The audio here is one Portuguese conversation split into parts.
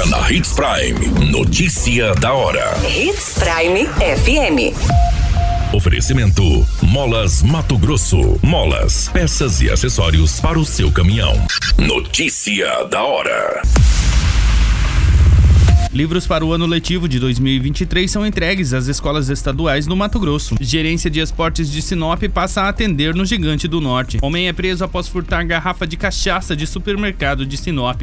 Agora na Hits Prime. Notícia da hora. Hits Prime FM. Oferecimento: Molas Mato Grosso. Molas, peças e acessórios para o seu caminhão. Notícia da hora. Livros para o ano letivo de 2023 são entregues às escolas estaduais no Mato Grosso. Gerência de Esportes de Sinop passa a atender no Gigante do Norte. Homem é preso após furtar garrafa de cachaça de supermercado de Sinop.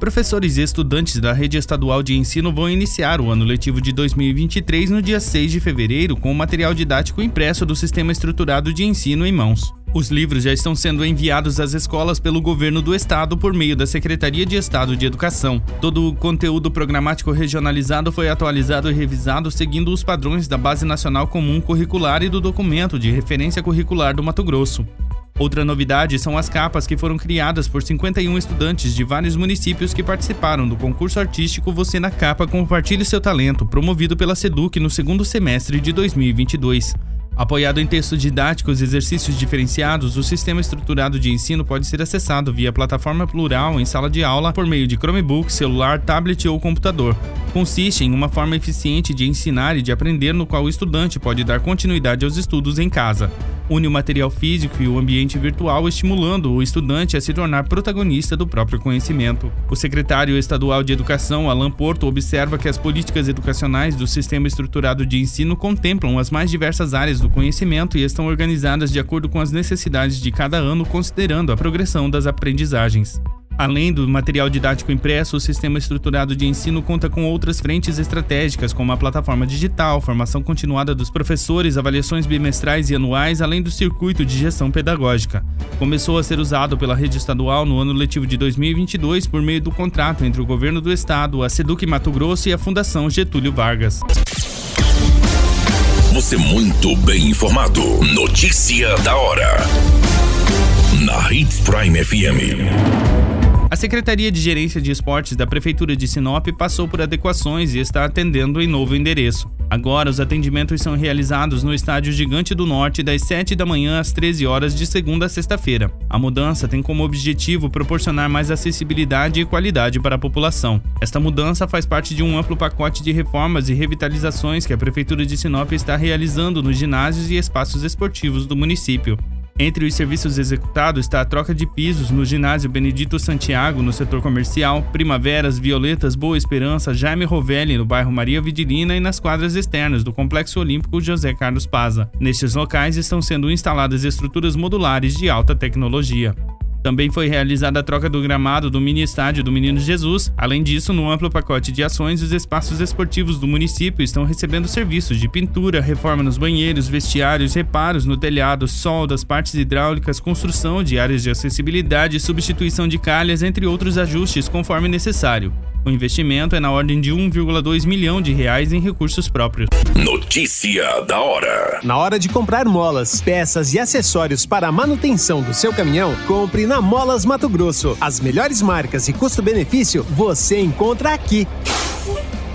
Professores e estudantes da rede estadual de ensino vão iniciar o ano letivo de 2023 no dia 6 de fevereiro com o material didático impresso do Sistema Estruturado de Ensino em mãos. Os livros já estão sendo enviados às escolas pelo governo do estado por meio da Secretaria de Estado de Educação. Todo o conteúdo programático regionalizado foi atualizado e revisado seguindo os padrões da Base Nacional Comum Curricular e do documento de referência curricular do Mato Grosso. Outra novidade são as capas que foram criadas por 51 estudantes de vários municípios que participaram do concurso artístico Você na Capa Compartilhe Seu Talento, promovido pela SEDUC no segundo semestre de 2022. Apoiado em textos didáticos e exercícios diferenciados, o sistema estruturado de ensino pode ser acessado via plataforma plural em sala de aula por meio de Chromebook, celular, tablet ou computador. Consiste em uma forma eficiente de ensinar e de aprender no qual o estudante pode dar continuidade aos estudos em casa une o material físico e o ambiente virtual, estimulando o estudante a se tornar protagonista do próprio conhecimento. O secretário estadual de Educação, Alan Porto, observa que as políticas educacionais do sistema estruturado de ensino contemplam as mais diversas áreas do conhecimento e estão organizadas de acordo com as necessidades de cada ano, considerando a progressão das aprendizagens. Além do material didático impresso, o sistema estruturado de ensino conta com outras frentes estratégicas, como a plataforma digital, formação continuada dos professores, avaliações bimestrais e anuais, além do circuito de gestão pedagógica. Começou a ser usado pela rede estadual no ano letivo de 2022 por meio do contrato entre o governo do estado, a Seduc Mato Grosso e a Fundação Getúlio Vargas. Você muito bem informado. Notícia da hora. Na Hits Prime FM. A Secretaria de Gerência de Esportes da Prefeitura de Sinop passou por adequações e está atendendo em novo endereço. Agora, os atendimentos são realizados no Estádio Gigante do Norte das 7 da manhã às 13 horas de segunda a sexta-feira. A mudança tem como objetivo proporcionar mais acessibilidade e qualidade para a população. Esta mudança faz parte de um amplo pacote de reformas e revitalizações que a Prefeitura de Sinop está realizando nos ginásios e espaços esportivos do município. Entre os serviços executados está a troca de pisos no ginásio Benedito Santiago, no setor comercial, Primaveras, Violetas, Boa Esperança, Jaime Rovelli, no bairro Maria Vidilina e nas quadras externas do Complexo Olímpico José Carlos Paza. Nestes locais estão sendo instaladas estruturas modulares de alta tecnologia. Também foi realizada a troca do gramado do mini estádio do Menino Jesus. Além disso, no amplo pacote de ações, os espaços esportivos do município estão recebendo serviços de pintura, reforma nos banheiros, vestiários, reparos no telhado, soldas, partes hidráulicas, construção de áreas de acessibilidade, substituição de calhas, entre outros ajustes conforme necessário. O investimento é na ordem de 1,2 milhão de reais em recursos próprios. Notícia da hora. Na hora de comprar molas, peças e acessórios para a manutenção do seu caminhão, compre na Molas Mato Grosso. As melhores marcas e custo-benefício você encontra aqui.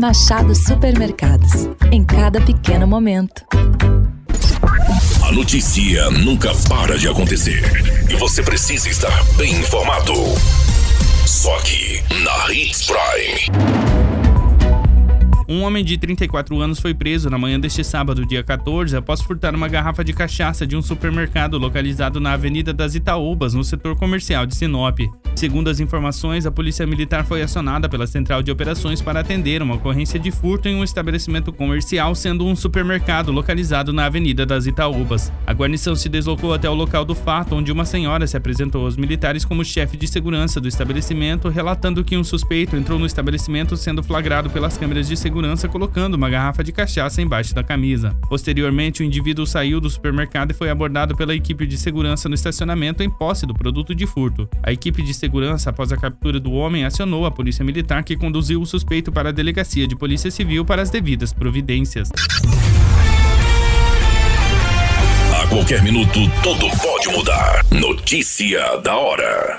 Machado Supermercados. Em cada pequeno momento. A notícia nunca para de acontecer. E você precisa estar bem informado. Só aqui, na Hits Prime. Um homem de 34 anos foi preso na manhã deste sábado, dia 14, após furtar uma garrafa de cachaça de um supermercado localizado na Avenida das Itaúbas, no setor comercial de Sinop. Segundo as informações, a Polícia Militar foi acionada pela Central de Operações para atender uma ocorrência de furto em um estabelecimento comercial, sendo um supermercado localizado na Avenida das Itaúbas. A guarnição se deslocou até o local do fato, onde uma senhora se apresentou aos militares como chefe de segurança do estabelecimento, relatando que um suspeito entrou no estabelecimento sendo flagrado pelas câmeras de segurança colocando uma garrafa de cachaça embaixo da camisa. Posteriormente, o indivíduo saiu do supermercado e foi abordado pela equipe de segurança no estacionamento em posse do produto de furto. A equipe de segurança, após a captura do homem, acionou a polícia militar que conduziu o suspeito para a delegacia de polícia civil para as devidas providências. A qualquer minuto, tudo pode mudar. Notícia da hora.